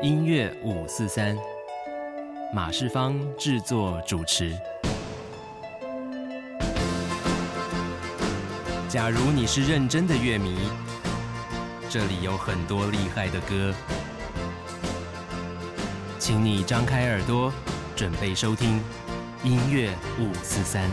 音乐五四三，马世芳制作主持。假如你是认真的乐迷，这里有很多厉害的歌，请你张开耳朵，准备收听音乐五四三。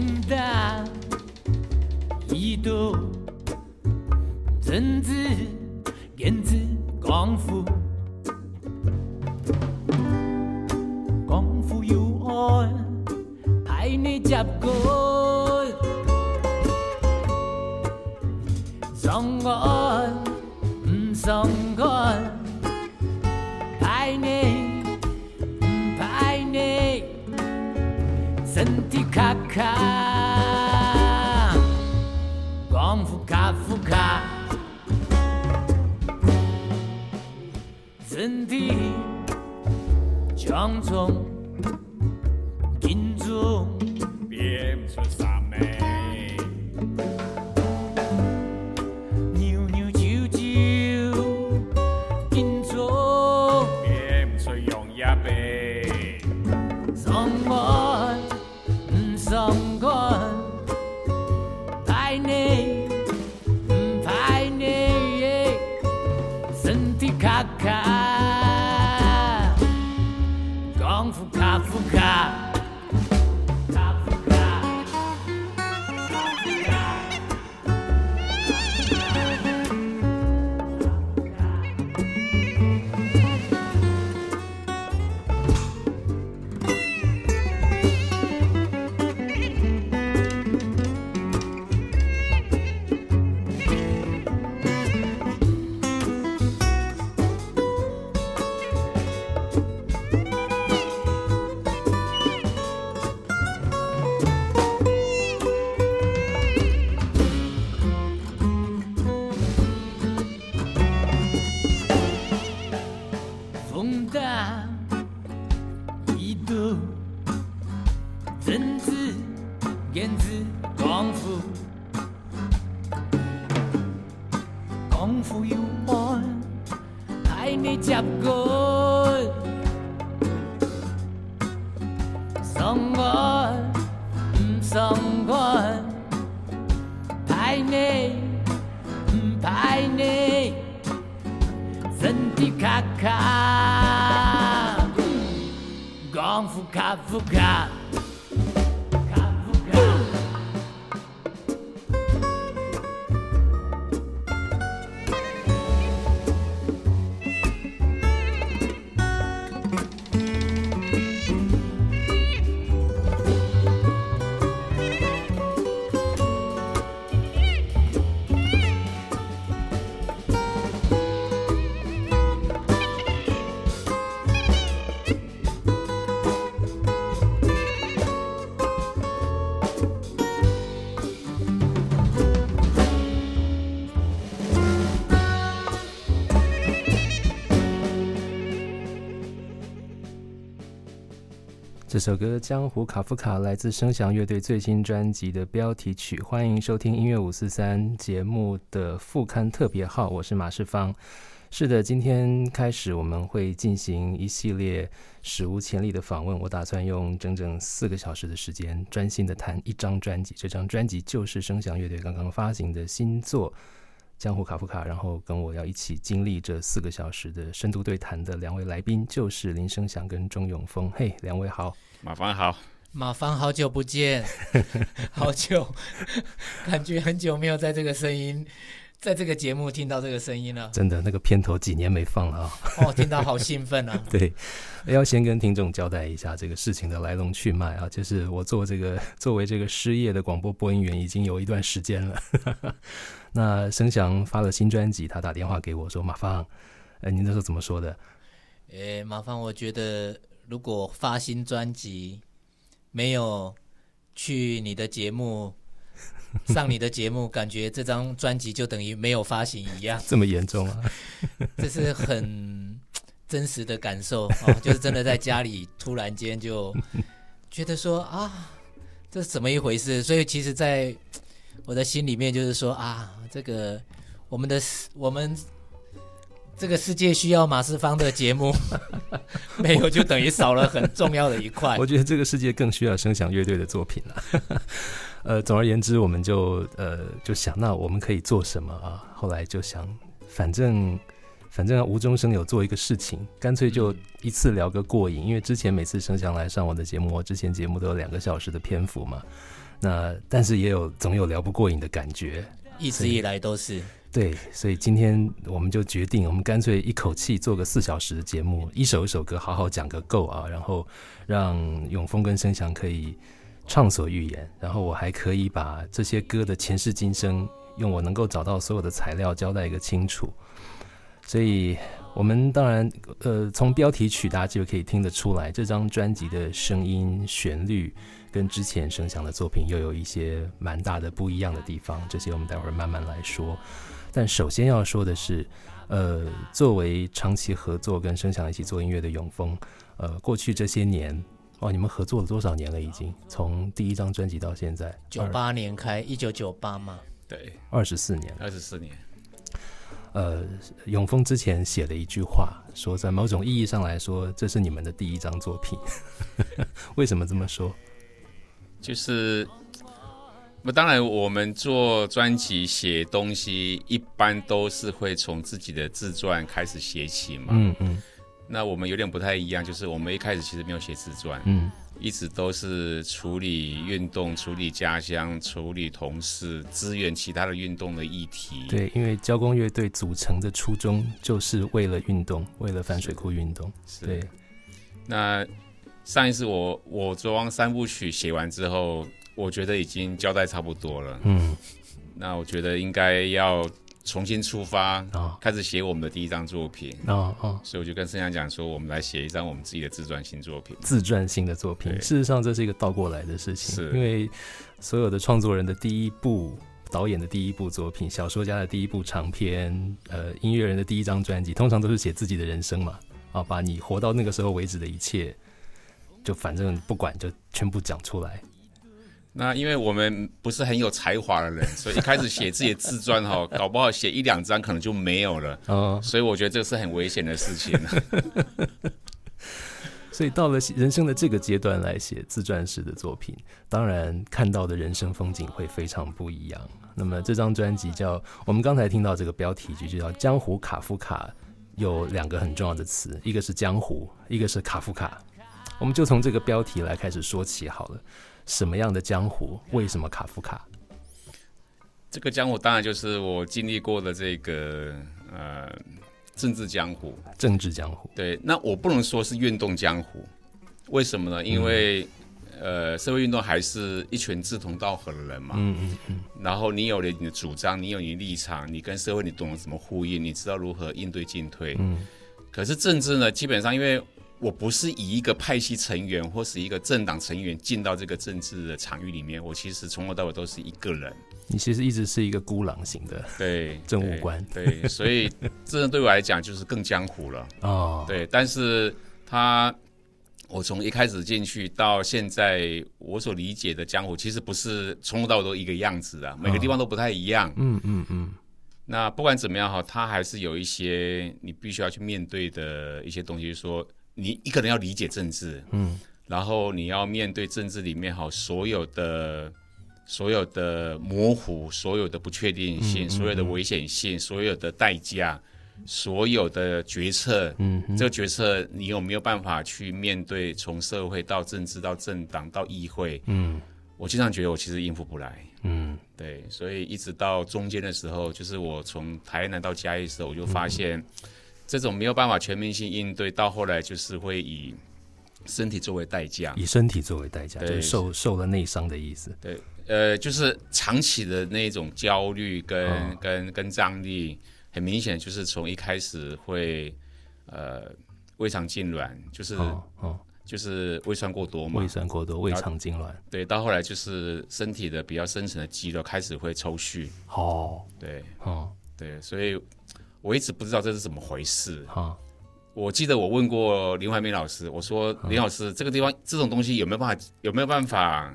「大一朵真んつー功夫，功夫有うふ你」「こうふ我，不うお」「」「」卡卡，功夫卡夫卡，真的强壮。这首歌《江湖卡夫卡》来自声响乐队最新专辑的标题曲。欢迎收听音乐五四三节目的副刊特别号，我是马世芳。是的，今天开始我们会进行一系列史无前例的访问。我打算用整整四个小时的时间，专心的谈一张专辑。这张专辑就是声响乐队刚刚发行的新作《江湖卡夫卡，然后跟我要一起经历这四个小时的深度对谈的两位来宾，就是林声祥跟钟永峰。嘿，两位好，马芳好，马芳好久不见，好久，感觉很久没有在这个声音。在这个节目听到这个声音了，真的那个片头几年没放了啊！哦，听到好兴奋啊！对，要先跟听众交代一下这个事情的来龙去脉啊，就是我做这个 作为这个失业的广播播音员已经有一段时间了。那声翔发了新专辑，他打电话给我说：“马芳，哎，你那时候怎么说的？”哎，马芳，我觉得如果发新专辑没有去你的节目。上你的节目，感觉这张专辑就等于没有发行一样，这么严重啊？这是很 真实的感受哦，就是真的在家里突然间就觉得说啊，这是怎么一回事？所以其实，在我的心里面就是说啊，这个我们的我们这个世界需要马世芳的节目，没有就等于少了很重要的一块。我觉得这个世界更需要声响乐队的作品了。呃，总而言之，我们就呃就想，那我们可以做什么啊？后来就想，反正反正无中生有做一个事情，干脆就一次聊个过瘾。因为之前每次声祥来上我的节目，我之前节目都有两个小时的篇幅嘛。那但是也有总有聊不过瘾的感觉，一直以来都是对。所以今天我们就决定，我们干脆一口气做个四小时的节目，一首一首歌好好讲个够啊，然后让永峰跟声祥可以。畅所欲言，然后我还可以把这些歌的前世今生，用我能够找到所有的材料交代一个清楚。所以，我们当然，呃，从标题曲大家就可以听得出来，这张专辑的声音旋律跟之前声响的作品又有一些蛮大的不一样的地方。这些我们待会儿慢慢来说。但首先要说的是，呃，作为长期合作跟声响一起做音乐的永丰，呃，过去这些年。哦，你们合作了多少年了？已经从第一张专辑到现在，九八年开，一九九八嘛，对，二十四年，二十四年。呃，永丰之前写了一句话，说在某种意义上来说，这是你们的第一张作品。为什么这么说？就是，那当然，我们做专辑写东西，一般都是会从自己的自传开始写起嘛。嗯嗯。那我们有点不太一样，就是我们一开始其实没有写自传，嗯，一直都是处理运动、处理家乡、处理同事、支援其他的运动的议题。对，因为交工乐队组成的初衷就是为了运动，为了反水库运动。对。那上一次我我昨晚三部曲写完之后，我觉得已经交代差不多了。嗯。那我觉得应该要。重新出发，开始写我们的第一张作品。哦哦，所以我就跟盛阳讲说，我们来写一张我们自己的自传性作品。自传性的作品，事实上这是一个倒过来的事情。是，因为所有的创作人的第一部、导演的第一部作品、小说家的第一部长篇、呃，音乐人的第一张专辑，通常都是写自己的人生嘛。啊，把你活到那个时候为止的一切，就反正不管，就全部讲出来。那因为我们不是很有才华的人，所以一开始写自己的自传哈，搞不好写一两张可能就没有了。哦，所以我觉得这是很危险的事情。所以到了人生的这个阶段来写自传式的作品，当然看到的人生风景会非常不一样。那么这张专辑叫我们刚才听到这个标题就叫《江湖卡夫卡》，有两个很重要的词，一个是江湖，一个是卡夫卡。我们就从这个标题来开始说起好了。什么样的江湖？为什么卡夫卡？这个江湖当然就是我经历过的这个呃政治江湖。政治江湖。对，那我不能说是运动江湖，为什么呢？因为呃社会运动还是一群志同道合的人嘛。嗯嗯嗯。然后你有了你的主张，你有你的立场，你跟社会你懂得怎么呼应，你知道如何应对进退。嗯。可是政治呢，基本上因为。我不是以一个派系成员或是一个政党成员进到这个政治的场域里面，我其实从头到尾都是一个人。你其实一直是一个孤狼型的对 政务官，对，所以这对我来讲就是更江湖了哦。对，但是他我从一开始进去到现在，我所理解的江湖其实不是从头到尾都一个样子啊，每个地方都不太一样。嗯嗯嗯。那不管怎么样哈，他还是有一些你必须要去面对的一些东西，说。你一个人要理解政治，嗯，然后你要面对政治里面好所有的所有的模糊、所有的不确定性、所有的危险性、所有的代价、所有的决策，嗯，这个决策你有没有办法去面对？从社会到政治到政党到议会，嗯，我经常觉得我其实应付不来，嗯，对，所以一直到中间的时候，就是我从台南到嘉义的时候，我就发现这种没有办法全面性应对，到后来就是会以身体作为代价，以身体作为代价，就是受受了内伤的意思，对。呃，就是长期的那种焦虑跟跟跟张力，很明显就是从一开始会呃胃肠痉挛，就是哦就是胃酸过多嘛，胃酸过多，胃肠痉挛，对，到后来就是身体的比较深层的肌肉开始会抽蓄，哦，对，哦，对，所以我一直不知道这是怎么回事，哈，我记得我问过林怀民老师，我说林老师，这个地方这种东西有没有办法有没有办法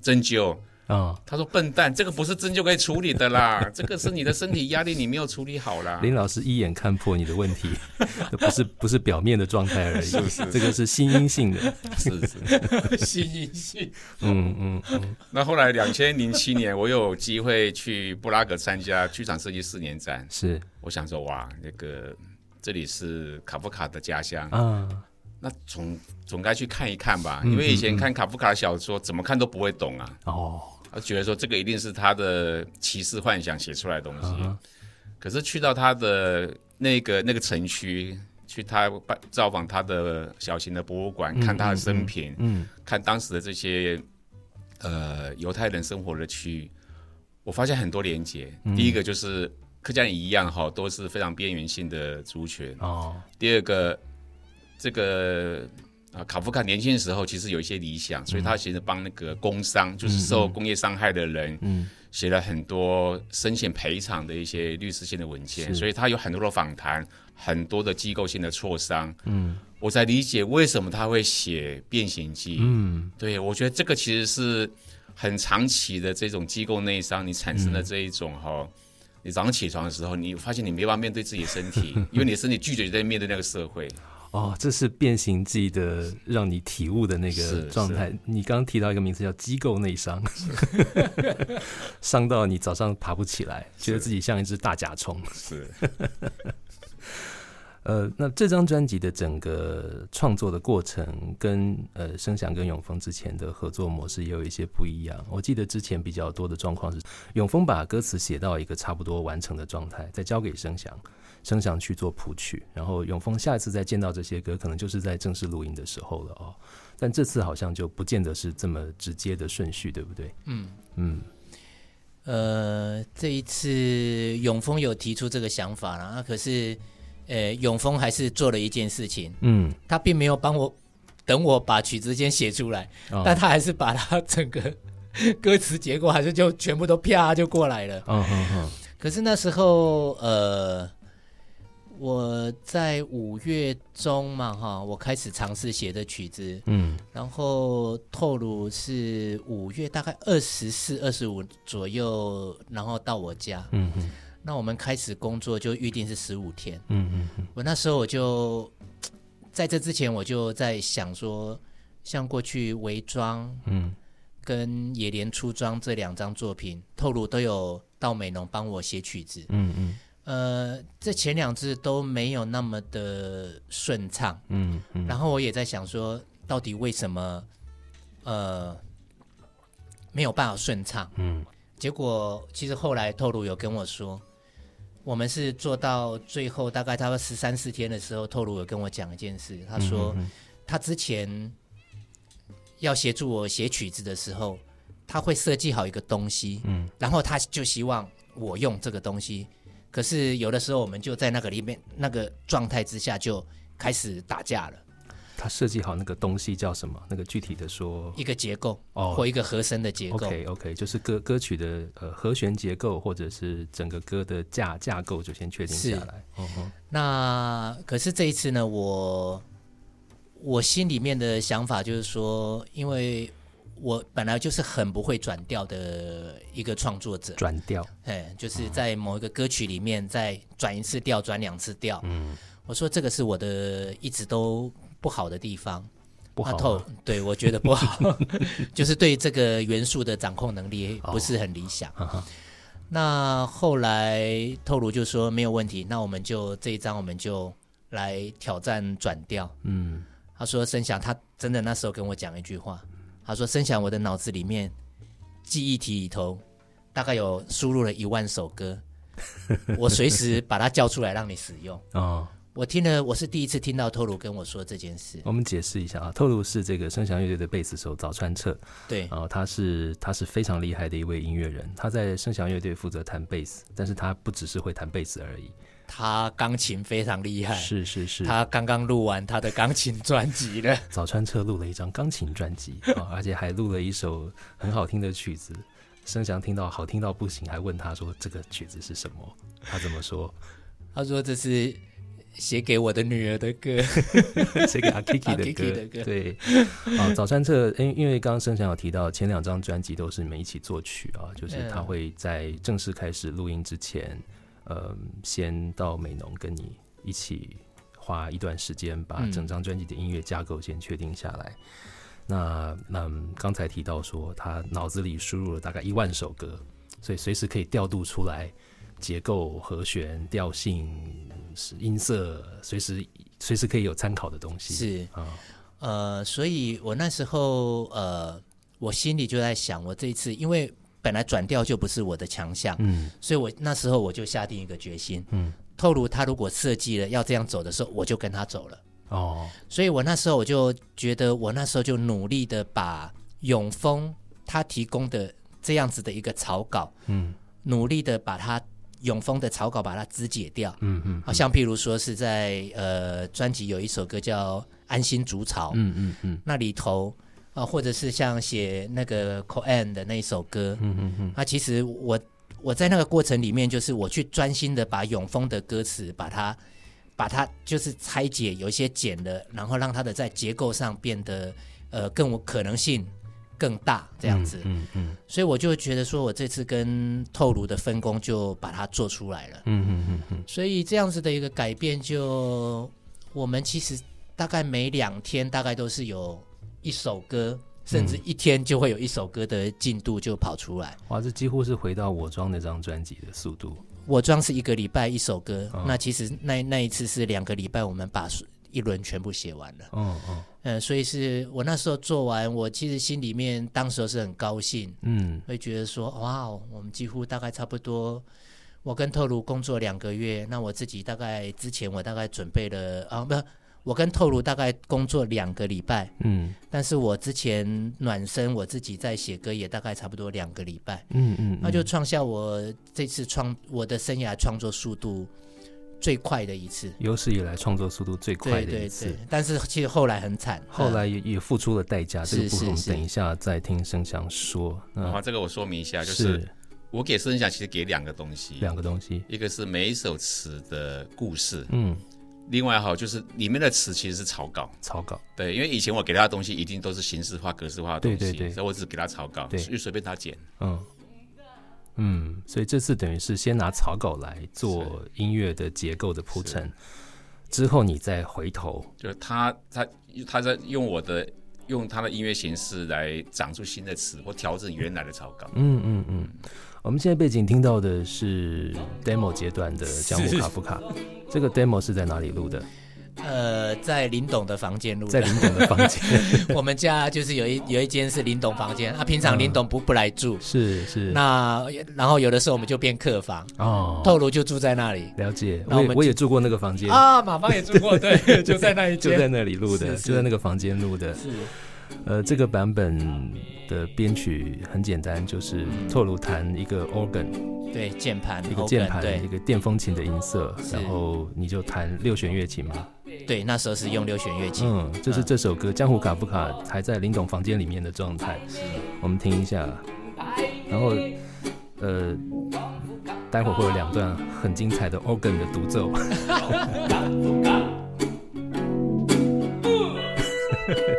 针灸？啊，他说笨蛋，这个不是针就可以处理的啦，这个是你的身体压力你没有处理好啦。林老师一眼看破你的问题，不是不是表面的状态而已，是是，这个是心因性的，是是 心因性。嗯嗯嗯。那后来两千零七年，我有机会去布拉格参加剧场设计四年展，是，我想说哇，那个这里是卡夫卡的家乡啊。那总总该去看一看吧，因为以前看卡夫卡的小说，怎么看都不会懂啊。哦。他觉得说这个一定是他的骑士幻想写出来的东西，可是去到他的那个那个城区，去他造访他的小型的博物馆，看他的生平，嗯，看当时的这些呃犹太人生活的区域，我发现很多连结。第一个就是客家人一样哈，都是非常边缘性的族群哦。第二个，这个。啊，卡夫卡年轻的时候其实有一些理想，所以他其实帮那个工伤，就是受工业伤害的人，嗯，写了很多生险赔偿的一些律师性的文件，所以他有很多的访谈，很多的机构性的挫伤，嗯，我才理解为什么他会写《变形记》，嗯，对我觉得这个其实是很长期的这种机构内伤，你产生的这一种哈，你早上起床的时候，你发现你没办法面对自己的身体，因为你的身体拒绝在面对那个社会。哦，这是变形记的让你体悟的那个状态。你刚刚提到一个名词叫机构内伤，伤到你早上爬不起来，觉得自己像一只大甲虫。是。呃，那这张专辑的整个创作的过程，跟呃声响跟永丰之前的合作模式也有一些不一样。我记得之前比较多的状况是，永丰把歌词写到一个差不多完成的状态，再交给声响。声响去做谱曲，然后永峰下一次再见到这些歌，可能就是在正式录音的时候了哦。但这次好像就不见得是这么直接的顺序，对不对？嗯嗯。呃，这一次永峰有提出这个想法了，那可是，呃，永峰还是做了一件事情，嗯，他并没有帮我等我把曲子先写出来，但他还是把他整个 歌词结构还是就全部都啪就过来了。嗯嗯嗯。可是那时候，呃。我在五月中嘛，哈，我开始尝试写的曲子，嗯，然后透露是五月大概二十四、二十五左右，然后到我家，嗯嗯，那我们开始工作就预定是十五天，嗯嗯，我那时候我就在这之前我就在想说，像过去伪装，嗯，跟野莲出装这两张作品，透露都有到美农帮我写曲子，嗯嗯。呃，这前两次都没有那么的顺畅，嗯，然后我也在想说，到底为什么，呃，没有办法顺畅，嗯，结果其实后来透露有跟我说，我们是做到最后大概他十三四天的时候，透露有跟我讲一件事，他说他之前要协助我写曲子的时候，他会设计好一个东西，嗯，然后他就希望我用这个东西。可是有的时候，我们就在那个里面那个状态之下，就开始打架了。他设计好那个东西叫什么？那个具体的说，一个结构哦，或一个和声的结构。OK OK，就是歌歌曲的呃和弦结构，或者是整个歌的架架构，就先确定下来。那可是这一次呢，我我心里面的想法就是说，因为。我本来就是很不会转调的一个创作者，转调，哎，就是在某一个歌曲里面再转一次调，转两次调。嗯，我说这个是我的一直都不好的地方。不好。透，对我觉得不好，就是对这个元素的掌控能力不是很理想。那后来透露就说没有问题，那我们就这一张我们就来挑战转调。嗯，他说声响，他真的那时候跟我讲一句话，他说声响，我的脑子里面记忆体里头大概有输入了一万首歌，我随时把它叫出来让你使用。哦。我听了，我是第一次听到透露跟我说这件事。我们解释一下啊，透露是这个声响乐队的贝斯手早川彻，对，然后他是他是非常厉害的一位音乐人，他在声响乐队负责弹贝斯，但是他不只是会弹贝斯而已，他钢琴非常厉害，是是是，他刚刚录完他的钢琴专辑了。早川彻录了一张钢琴专辑啊，而且还录了一首很好听的曲子，生祥听到好听到不行，还问他说这个曲子是什么？他怎么说？他说这是。写给我的女儿的歌，写给阿 Kiki 的歌，对，啊，早川彻，因因为刚刚生祥有提到，前两张专辑都是你们一起作曲啊，就是他会在正式开始录音之前，呃，先到美农跟你一起花一段时间，把整张专辑的音乐架构先确定下来。那那刚才提到说，他脑子里输入了大概一万首歌，所以随时可以调度出来。结构、和弦、调性、音色，随时随时可以有参考的东西。是啊，呃，所以我那时候呃，我心里就在想，我这一次因为本来转调就不是我的强项，嗯，所以我那时候我就下定一个决心，嗯，透露他如果设计了要这样走的时候，我就跟他走了。哦，所以我那时候我就觉得，我那时候就努力的把永丰他提供的这样子的一个草稿，嗯，努力的把它。永丰的草稿把它肢解掉，嗯嗯，好像譬如说是在呃专辑有一首歌叫《安心筑巢》，嗯嗯嗯，那里头啊，或者是像写那个《c o a n 的那一首歌，嗯嗯嗯，那其实我我在那个过程里面，就是我去专心的把永丰的歌词把它把它就是拆解，有一些剪了，然后让它的在结构上变得呃更有可能性。更大这样子，嗯嗯，所以我就觉得说，我这次跟透露的分工就把它做出来了，嗯嗯嗯嗯，所以这样子的一个改变，就我们其实大概每两天大概都是有一首歌，甚至一天就会有一首歌的进度就跑出来。哇，这几乎是回到我装那张专辑的速度。我装是一个礼拜一首歌，那其实那那一次是两个礼拜，我们把。一轮全部写完了，嗯嗯，嗯，所以是我那时候做完，我其实心里面当时是很高兴，嗯，会觉得说，哇，我们几乎大概差不多，我跟透露工作两个月，那我自己大概之前我大概准备了啊，不，我跟透露大概工作两个礼拜，嗯，但是我之前暖身，我自己在写歌也大概差不多两个礼拜，嗯嗯，那就创下我这次创我的生涯创作速度。最快的一次，有史以来创作速度最快的一次。但是其实后来很惨，后来也也付出了代价。这个部分我们等一下再听声响说。好，这个我说明一下，就是。我给声响其实给两个东西，两个东西，一个是每一首词的故事，嗯，另外哈就是里面的词其实是草稿，草稿。对，因为以前我给他的东西一定都是形式化、格式化的东西，对对对，所以我只给他草稿，就随便他剪，嗯。嗯，所以这次等于是先拿草稿来做音乐的结构的铺陈，之后你再回头，就是他他他在用我的用他的音乐形式来长出新的词或调整原来的草稿。嗯嗯嗯，我们现在背景听到的是 demo 阶段的江户卡夫卡，这个 demo 是在哪里录的？呃，在林董的房间录，在林董的房间。我们家就是有一有一间是林董房间，他平常林董不不来住，是是。那然后有的时候我们就变客房哦，透露就住在那里。了解，我我也住过那个房间。啊，马芳也住过，对，就在那一 就在那里录的，就在那个房间录的。是，呃，这个版本的编曲很简单，就是透露弹一个 organ，对，键盘一个键盘，一个电风琴的音色，然后你就弹六弦乐器嘛。对，那时候是用六弦乐器。嗯，就是这首歌《江湖卡夫卡》还在林董房间里面的状态。我们听一下，然后呃，待会儿会有两段很精彩的 organ 的独奏。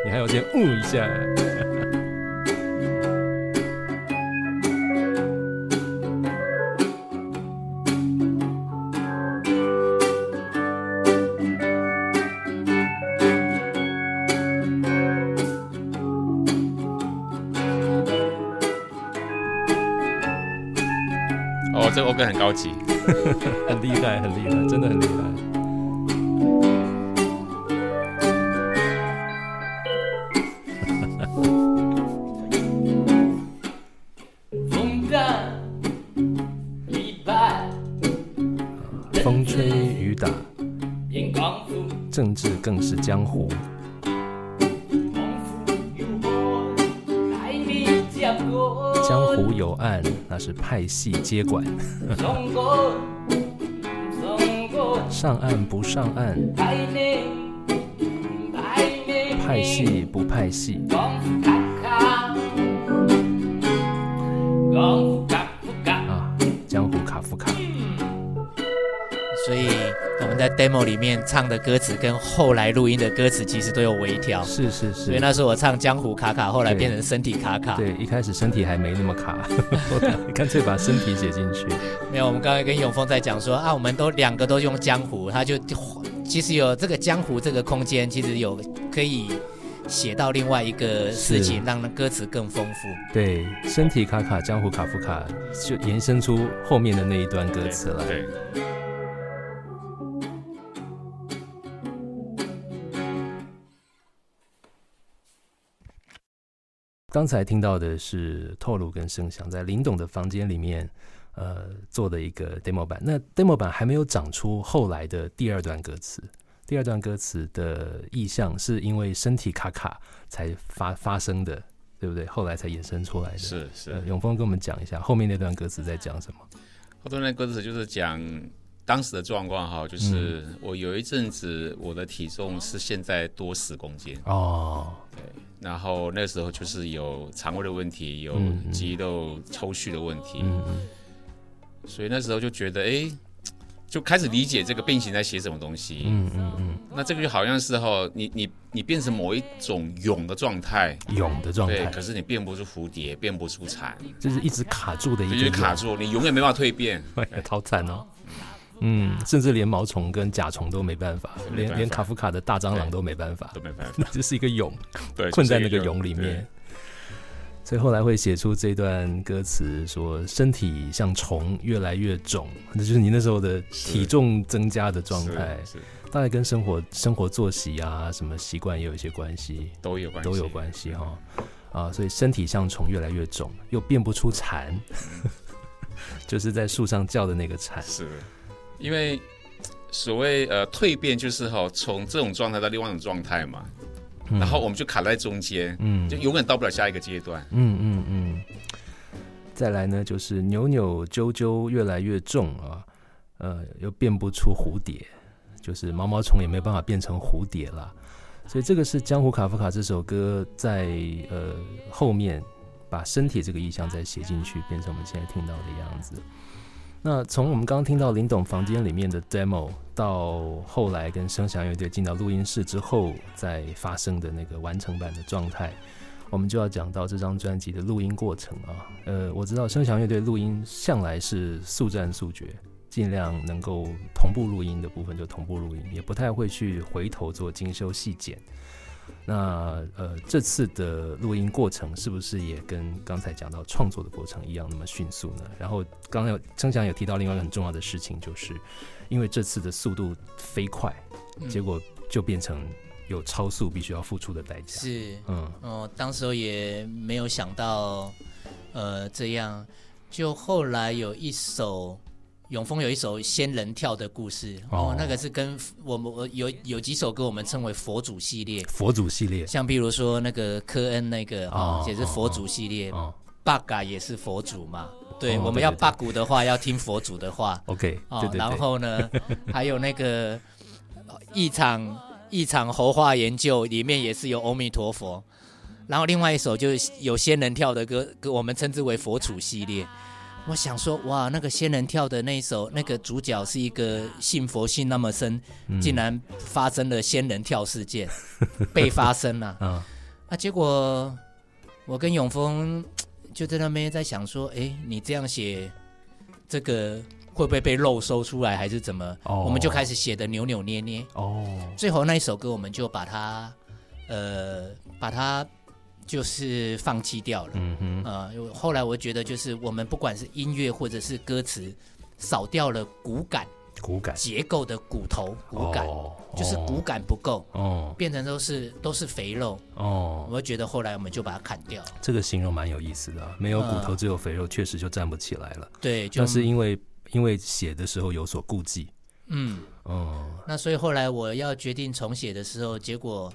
你还要先嗯一下。哦这个欧哥很高级。很厉害很厉害真的很厉害。政治更是江湖。江湖有案，那是派系接管。上岸不上岸，派系不派系。在 demo 里面唱的歌词跟后来录音的歌词其实都有微调。是是是。所以那时候我唱江湖卡卡，后来变成身体卡卡。对，一开始身体还没那么卡，干脆把身体写进去。没有，我们刚才跟永峰在讲说啊，我们都两个都用江湖，他就其实有这个江湖这个空间，其实有可以写到另外一个事情，让歌词更丰富。对，身体卡卡，江湖卡夫卡，就延伸出后面的那一段歌词来。对。刚才听到的是透露跟声响在林董的房间里面，呃，做的一个 demo 版。那 demo 版还没有长出后来的第二段歌词。第二段歌词的意象是因为身体卡卡才发发生的，对不对？后来才衍生出来的。是是。永峰跟我们讲一下后面那段歌词在讲什么？后面那歌词就是讲当时的状况哈，就是我有一阵子我的体重是现在多十公斤哦。对。然后那时候就是有肠胃的问题，有肌肉抽蓄的问题，所以那时候就觉得，哎，就开始理解这个变形在写什么东西。嗯嗯嗯。那这个就好像是哈，你你你变成某一种蛹的状态，蛹的状态。对，可是你变不出蝴蝶，变不出蝉，就是一直卡住的一个卡住，你永远没办法蜕变，好惨哦。嗯，甚至连毛虫跟甲虫都没办法，连连卡夫卡的大蟑螂都没办法，都没办法，这是一个蛹，对，困在那个蛹里面。所以后来会写出这段歌词，说身体像虫越来越肿，那就是你那时候的体重增加的状态，大概跟生活生活作息啊什么习惯也有一些关系，都有关都有关系哈。啊，所以身体像虫越来越肿，又变不出蝉，就是在树上叫的那个蝉是。因为所谓呃蜕变就是哈从这种状态到另外一种状态嘛，然后我们就卡在中间，嗯，就永远到不了下一个阶段，嗯嗯。嗯。再来呢，就是扭扭揪揪越来越重啊，呃，又变不出蝴蝶，就是毛毛虫也没办法变成蝴蝶了，所以这个是江湖卡夫卡这首歌在呃后面把身体这个意象再写进去，变成我们现在听到的样子。那从我们刚刚听到林董房间里面的 demo，到后来跟声响乐队进到录音室之后再发生的那个完成版的状态，我们就要讲到这张专辑的录音过程啊。呃，我知道声响乐队录音向来是速战速决，尽量能够同步录音的部分就同步录音，也不太会去回头做精修细剪。那呃，这次的录音过程是不是也跟刚才讲到创作的过程一样那么迅速呢？然后刚刚有曾翔有提到另外一个很重要的事情，就是因为这次的速度飞快，结果就变成有超速必须要付出的代价。是，嗯，哦，当时候也没有想到，呃，这样，就后来有一首。永丰有一首仙人跳的故事哦，那个是跟我们我有有几首歌我们称为佛祖系列，佛祖系列，像比如说那个科恩那个哦，也是佛祖系列，bug 也是佛祖嘛，对，我们要 bug 的话要听佛祖的话，OK，哦，然后呢，还有那个一场一场猴化研究里面也是有阿弥陀佛，然后另外一首就是有仙人跳的歌，歌我们称之为佛祖系列。我想说，哇，那个仙人跳的那一首，那个主角是一个信佛信那么深，竟然发生了仙人跳事件，被发生了啊！啊，结果我跟永峰就在那边在想说，哎，你这样写，这个会不会被漏收出来，还是怎么？我们就开始写的扭扭捏捏。哦，最后那一首歌，我们就把它，呃，把它。就是放弃掉了。嗯哼，呃，后来我觉得就是我们不管是音乐或者是歌词，少掉了骨感。骨感结构的骨头骨感，就是骨感不够，哦，变成都是都是肥肉，哦，我觉得后来我们就把它砍掉。这个形容蛮有意思的，没有骨头只有肥肉，确实就站不起来了。对，但是因为因为写的时候有所顾忌。嗯，哦，那所以后来我要决定重写的时候，结果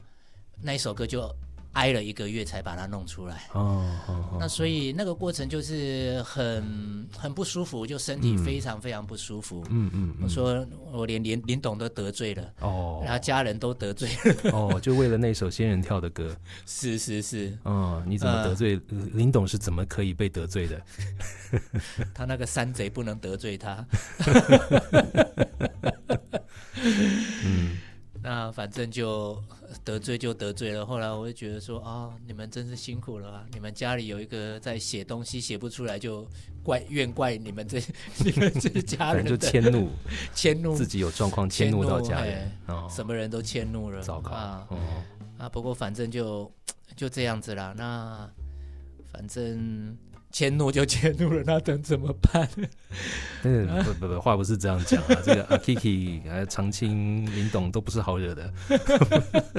那一首歌就。挨了一个月才把它弄出来，哦，那所以那个过程就是很很不舒服，就身体非常非常不舒服。嗯嗯，我说我连连林董都得罪了，哦，然后家人都得罪了，哦，就为了那首仙人跳的歌，是 是是，哦，你怎么得罪林董？是怎么可以被得罪的？他那个山贼不能得罪他。嗯。那反正就得罪就得罪了。后来我就觉得说啊，你们真是辛苦了啊！你们家里有一个在写东西写不出来，就怪怨怪你们这 你们这家人就迁怒 迁怒自己有状况迁怒到家人，什么人都迁怒了，糟糕啊！啊，不过反正就就这样子啦。那反正。迁怒就迁怒了，那等怎么办？嗯，不不不，话不是这样讲啊。这个阿 Kiki、长青、林董都不是好惹的。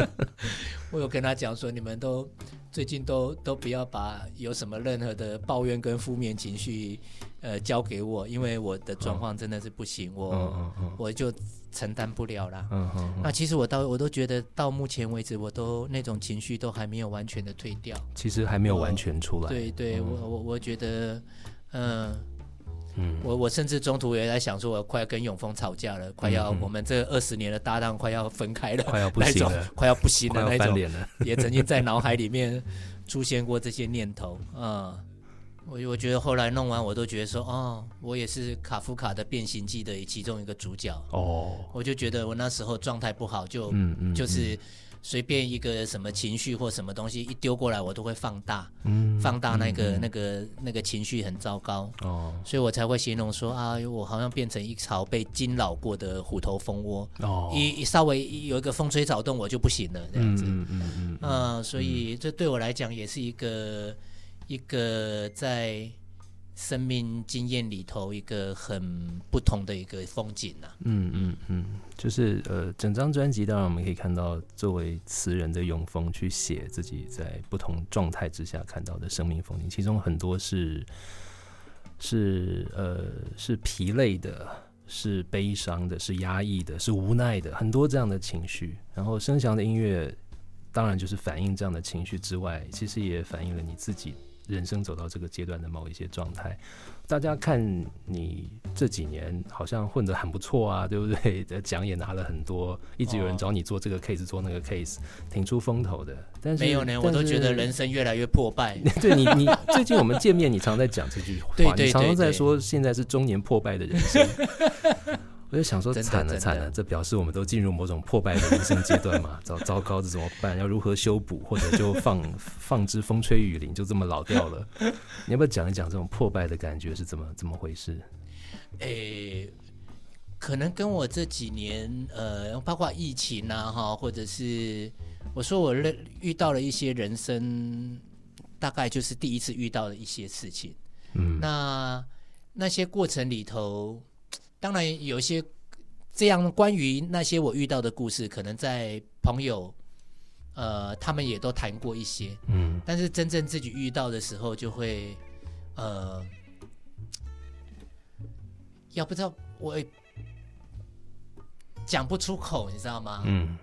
我有跟他讲说，你们都最近都都不要把有什么任何的抱怨跟负面情绪，呃，交给我，因为我的状况真的是不行，我我就。承担不了啦。嗯哼，那其实我到我都觉得到目前为止，我都那种情绪都还没有完全的退掉。其实还没有完全出来。对对，我我我觉得，嗯嗯，我我甚至中途也在想说，我快要跟永峰吵架了，快要我们这二十年的搭档快要分开了，快要不行了，快要不行了那种，也曾经在脑海里面出现过这些念头，嗯。我我觉得后来弄完，我都觉得说，哦，我也是卡夫卡的《变形记》的其中一个主角。哦，我就觉得我那时候状态不好，就就是随便一个什么情绪或什么东西一丢过来，我都会放大，放大那个那个那个情绪很糟糕。哦，所以我才会形容说啊，我好像变成一巢被惊扰过的虎头蜂窝。哦，一稍微有一个风吹草动，我就不行了，这样子。嗯嗯嗯嗯。所以这对我来讲也是一个。一个在生命经验里头一个很不同的一个风景呐。嗯嗯嗯，就是呃，整张专辑当然我们可以看到，作为词人的永丰去写自己在不同状态之下看到的生命风景，其中很多是是呃是疲累的，是悲伤的，是压抑的，是无奈的，很多这样的情绪。然后声翔的音乐当然就是反映这样的情绪之外，其实也反映了你自己。人生走到这个阶段的某一些状态，大家看你这几年好像混得很不错啊，对不对？的 奖也拿了很多，一直有人找你做这个 case，做那个 case，挺出风头的。但是没有呢，我都觉得人生越来越破败。对你，你最近我们见面，你常在讲这句话，你常常在说现在是中年破败的人生。我就想说，惨了惨了，这表示我们都进入某种破败的人生阶段嘛？糟糟糕，这怎么办？要如何修补？或者就放 放之风吹雨淋，就这么老掉了？你要不要讲一讲这种破败的感觉是怎么怎么回事？诶，可能跟我这几年呃，包括疫情啊，哈，或者是我说我认遇到了一些人生，大概就是第一次遇到的一些事情。嗯，那那些过程里头。当然，有一些这样关于那些我遇到的故事，可能在朋友，呃，他们也都谈过一些，嗯，但是真正自己遇到的时候，就会，呃，要不知道我讲不出口，你知道吗？嗯，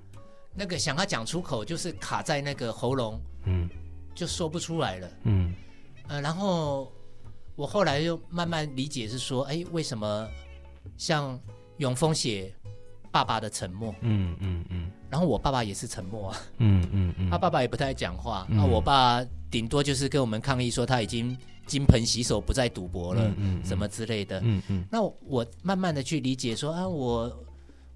那个想要讲出口，就是卡在那个喉咙，嗯，就说不出来了，嗯，呃，然后我后来又慢慢理解，是说，哎，为什么？像永丰写爸爸的沉默，嗯嗯嗯，然后我爸爸也是沉默啊，嗯嗯嗯，他爸爸也不太讲话，那我爸顶多就是跟我们抗议说他已经金盆洗手，不再赌博了，嗯什么之类的，嗯嗯，那我慢慢的去理解说啊，我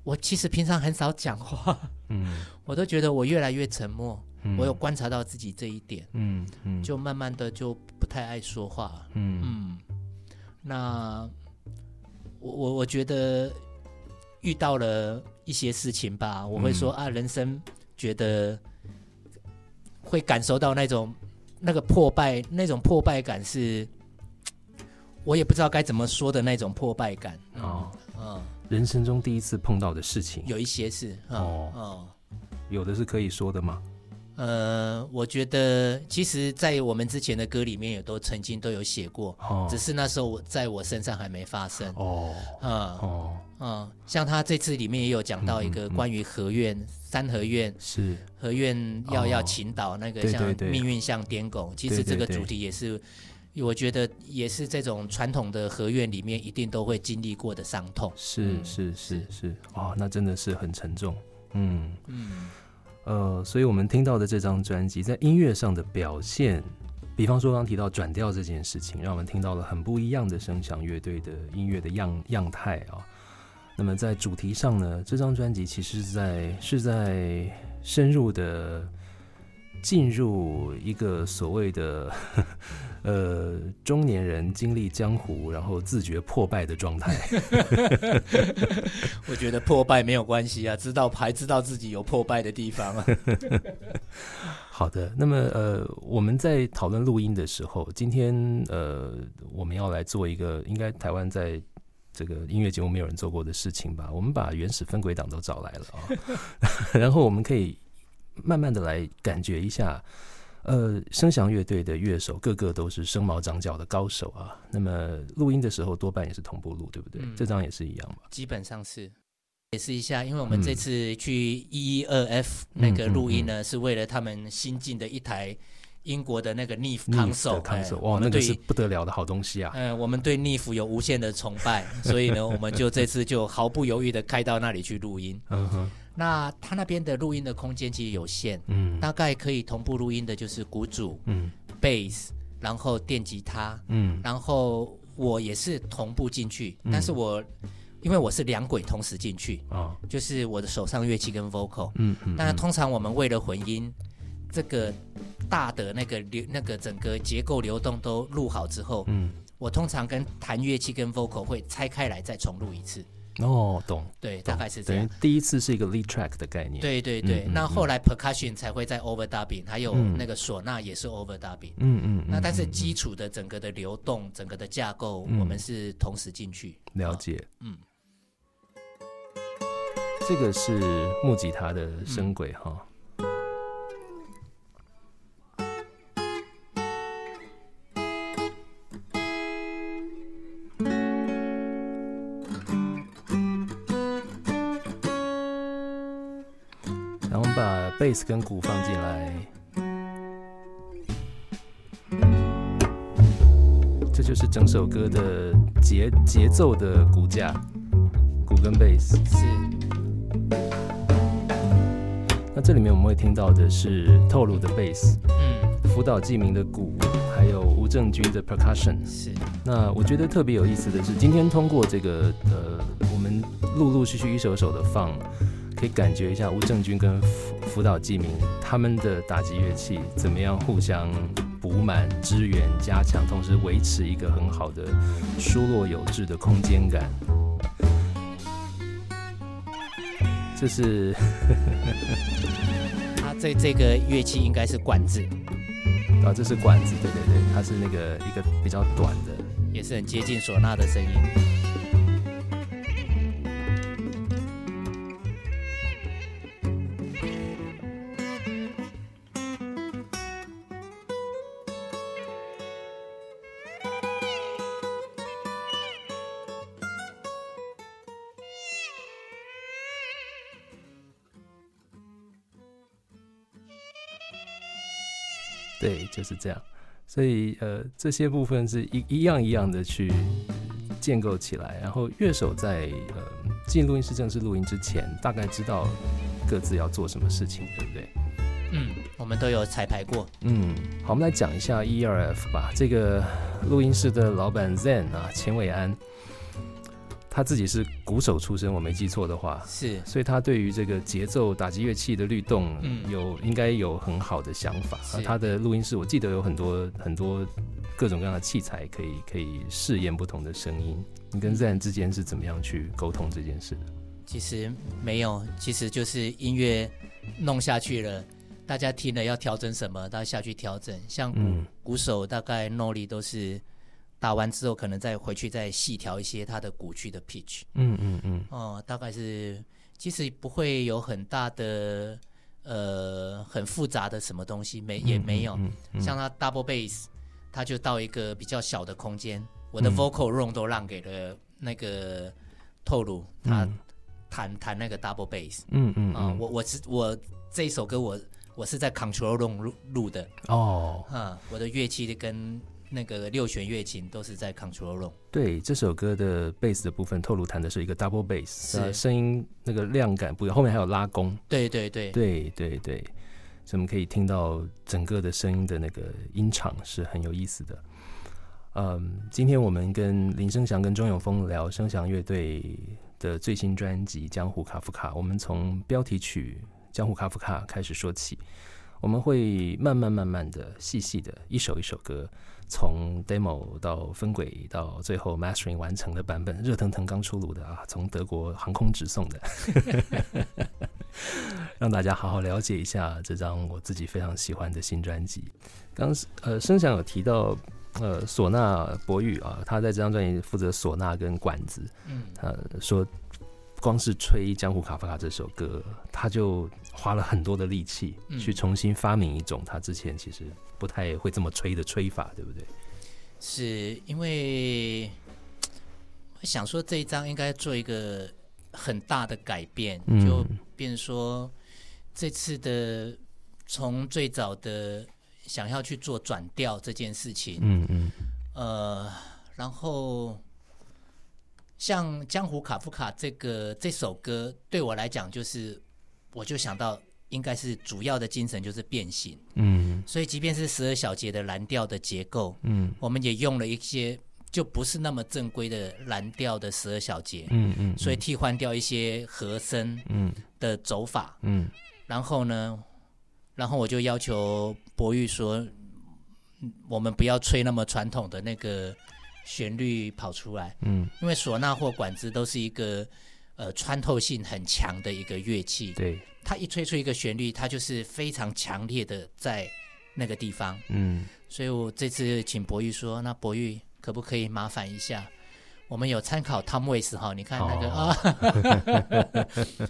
我其实平常很少讲话，嗯，我都觉得我越来越沉默，我有观察到自己这一点，嗯嗯，就慢慢的就不太爱说话，嗯。嗯，那。我我我觉得遇到了一些事情吧，我会说啊，人生觉得会感受到那种那个破败，那种破败感是，我也不知道该怎么说的那种破败感。哦，嗯，人生中第一次碰到的事情，有一些是哦。哦，有的是可以说的吗？呃，我觉得其实，在我们之前的歌里面也都曾经都有写过，只是那时候我在我身上还没发生。哦，啊，哦，嗯，像他这次里面也有讲到一个关于合院三合院是合院要要倾倒那个像命运像颠拱，其实这个主题也是，我觉得也是这种传统的合院里面一定都会经历过的伤痛。是是是是，哦，那真的是很沉重。嗯嗯。呃，所以我们听到的这张专辑在音乐上的表现，比方说刚提到转调这件事情，让我们听到了很不一样的声响乐队的音乐的样样态啊。那么在主题上呢，这张专辑其实是在是在深入的进入一个所谓的。呃，中年人经历江湖，然后自觉破败的状态。我觉得破败没有关系啊，知道还知道自己有破败的地方啊。好的，那么呃，我们在讨论录音的时候，今天呃，我们要来做一个应该台湾在这个音乐节目没有人做过的事情吧？我们把原始分轨档都找来了啊，然后我们可以慢慢的来感觉一下。呃，声响乐队的乐手个个都是生毛长角的高手啊。那么录音的时候多半也是同步录，对不对？这张也是一样吧？基本上是。解释一下，因为我们这次去一一二 F 那个录音呢，是为了他们新进的一台英国的那个 Neve console。哇，那个是不得了的好东西啊！嗯，我们对 Neve 有无限的崇拜，所以呢，我们就这次就毫不犹豫的开到那里去录音。嗯哼。那他那边的录音的空间其实有限，嗯，大概可以同步录音的就是鼓组，嗯，，bass，，然后电吉他，嗯，然后我也是同步进去，但是我因为我是两轨同时进去，啊，就是我的手上乐器跟 vocal，嗯嗯，但是通常我们为了混音，这个大的那个流那个整个结构流动都录好之后，嗯，我通常跟弹乐器跟 vocal 会拆开来再重录一次。哦，懂，对，大概是这样。第一次是一个 lead track 的概念。对对对，那后来 percussion 才会在 overdubbing，还有那个唢呐也是 overdubbing。嗯嗯。那但是基础的整个的流动，整个的架构，我们是同时进去。了解。嗯。这个是木吉他的声轨哈。贝斯跟鼓放进来，这就是整首歌的节节奏的骨架，鼓跟贝斯是。那这里面我们会听到的是透露的贝斯，嗯，福岛纪明的鼓，还有吴正军的 percussion。是。那我觉得特别有意思的是，今天通过这个呃，我们陆陆续续一首首的放。可以感觉一下吴正军跟福福岛纪明他们的打击乐器怎么样互相补满、支援、加强，同时维持一个很好的疏落有致的空间感。这是，他这这个乐器应该是管子，啊，这是管子，对对对，它是那个一个比较短的，也是很接近唢呐的声音。这样。所以呃，这些部分是一一样一样的去建构起来，然后乐手在呃进录音室正式录音之前，大概知道各自要做什么事情，对不对？嗯，我们都有彩排过。嗯，好，我们来讲一下 E R F 吧。这个录音室的老板 Zen 啊，钱伟安。他自己是鼓手出身，我没记错的话，是，所以他对于这个节奏打击乐器的律动，有应该有很好的想法。他的录音室，我记得有很多很多各种各样的器材，可以可以试验不同的声音。你跟 Zen 之间是怎么样去沟通这件事的？其实没有，其实就是音乐弄下去了，大家听了要调整什么，大家下去调整。像鼓、鼓手大概 l i 都是打完之后，可能再回去再细调一些他的鼓区的 pitch。嗯嗯嗯。哦，大概是其实不会有很大的呃很复杂的什么东西，没也没有。像他 double bass，他就到一个比较小的空间，我的 vocal room 都让给了那个透露他弹弹那个 double bass。嗯嗯啊，我我是我这一首歌我。我是在 Control Room 录录的哦，啊，我的乐器跟那个六弦乐琴都是在 Control Room。对，这首歌的贝斯的部分，透露弹的是一个 Double Bass，呃声音那个量感不一样，后面还有拉弓。对对对对对对，所以我们可以听到整个的声音的那个音场是很有意思的。嗯，今天我们跟林生祥跟钟永峰聊生祥乐队的最新专辑《江湖卡夫卡》，我们从标题曲。江湖卡夫卡开始说起，我们会慢慢慢慢的、细细的，一首一首歌，从 demo 到分轨，到最后 mastering 完成的版本，热腾腾刚出炉的啊，从德国航空直送的，让大家好好了解一下这张我自己非常喜欢的新专辑。刚呃，声响有提到呃，唢呐博宇啊，他在这张专辑负责唢呐跟管子，嗯，他说。光是吹《江湖卡夫卡》这首歌，他就花了很多的力气去重新发明一种他之前其实不太会这么吹的吹法，对不对？是因为我想说这一张应该做一个很大的改变，就变说这次的从最早的想要去做转调这件事情，嗯嗯，呃，然后。像《江湖卡夫卡》这个这首歌，对我来讲，就是我就想到，应该是主要的精神就是变形。嗯，所以即便是十二小节的蓝调的结构，嗯，我们也用了一些就不是那么正规的蓝调的十二小节。嗯嗯，所以替换掉一些和声，嗯的走法。嗯，然后呢，然后我就要求博玉说，我们不要吹那么传统的那个。旋律跑出来，嗯，因为唢呐或管子都是一个呃穿透性很强的一个乐器，对，它一吹出一个旋律，它就是非常强烈的在那个地方，嗯，所以我这次请博玉说，那博玉可不可以麻烦一下，我们有参考 Tom Waits 哈，你看那个啊，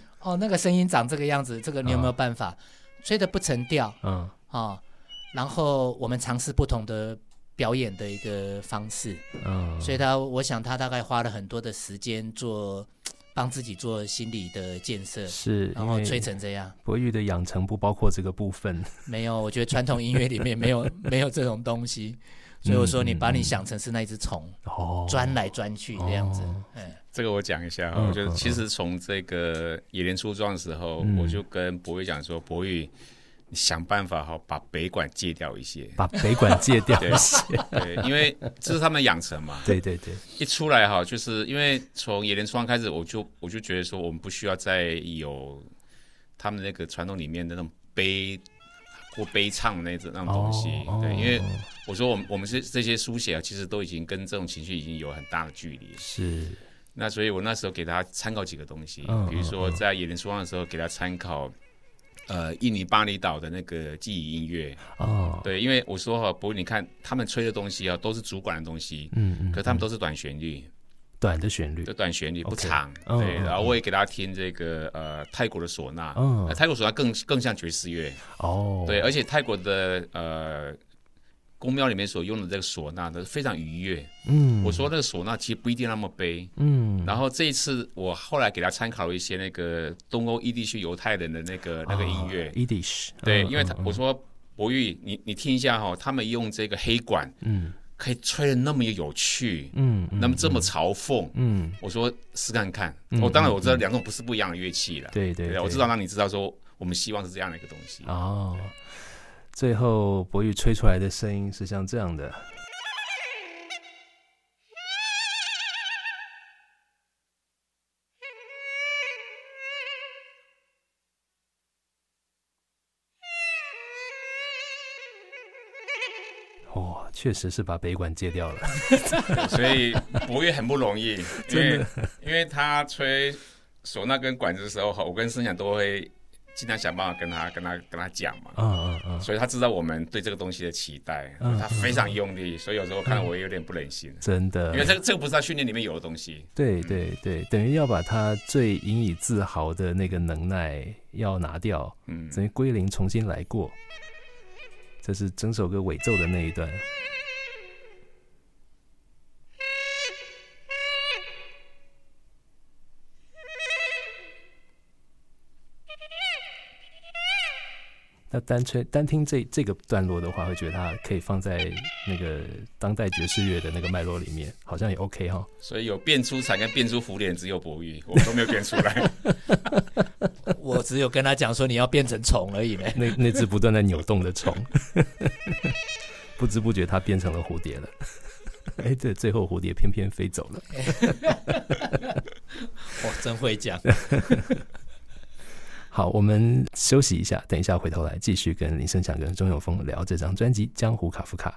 哦，那个声音长这个样子，这个你有没有办法？吹的不成调？嗯，啊，然后我们尝试不同的。表演的一个方式，嗯，所以他，我想他大概花了很多的时间做，帮自己做心理的建设，是，然后吹成这样。博玉的养成不包括这个部分，没有，我觉得传统音乐里面没有没有这种东西，所以我说你把你想成是那一只虫，哦，钻来钻去这样子，嗯，这个我讲一下，我觉得其实从这个野莲出状的时候，我就跟博玉讲说，博玉。你想办法哈，把北管戒掉一些，把北管戒掉一些，对，因为这是他们养成嘛。对对对，一出来哈，就是因为从野莲窗开始，我就我就觉得说，我们不需要再有他们那个传统里面的那种悲或悲唱那种那种东西。对，因为我说我们我们是这些书写啊，其实都已经跟这种情绪已经有很大的距离。是，那所以我那时候给他参考几个东西，比如说在野莲窗的时候给他参考。呃，印尼巴厘岛的那个记忆音乐。哦，对，因为我说哈，不过你看他们吹的东西啊，都是主管的东西，嗯嗯，可他们都是短旋律，短的旋律，短旋律不长，对。然后我也给大家听这个呃泰国的唢呐，嗯，泰国唢呐更更像爵士乐。哦，对，而且泰国的呃。宫庙里面所用的这个唢呐都非常愉悦。嗯，我说那个唢呐其实不一定那么悲。嗯，然后这一次我后来给他参考了一些那个东欧伊地区犹太人的那个那个音乐。伊地区。对，因为他我说博玉，你你听一下哈，他们用这个黑管，嗯，可以吹的那么有趣，嗯，那么这么嘲讽，嗯，我说试看看。我当然我知道两种不是不一样的乐器了。对对，我知道让你知道说我们希望是这样的一个东西。哦。最后，博宇吹出来的声音是像这样的。哇，确实是把北管戒掉了。所以博宇很不容易，因为因为他吹唢呐跟管子的时候，我跟声响都会。尽量想办法跟他跟他跟他讲嘛。嗯所以他知道我们对这个东西的期待，他非常用力，所以有时候看到我也有点不忍心。真的，因为这个这个不是他训练里面有的东西。对对对，等于要把他最引以自豪的那个能耐要拿掉，嗯，等于归零，重新来过。这是整首歌尾奏的那一段。那单吹单听这这个段落的话，会觉得它可以放在那个当代爵士乐的那个脉络里面，好像也 OK 哈。所以有变出彩跟变出浮脸，只有博玉，我都没有变出来。我只有跟他讲说你要变成虫而已呢。那那只不断在扭动的虫，不知不觉它变成了蝴蝶了。哎，对，最后蝴蝶偏偏飞走了。哇，真会讲。好，我们休息一下，等一下回头来继续跟林生祥跟钟永峰聊这张专辑《江湖卡夫卡》。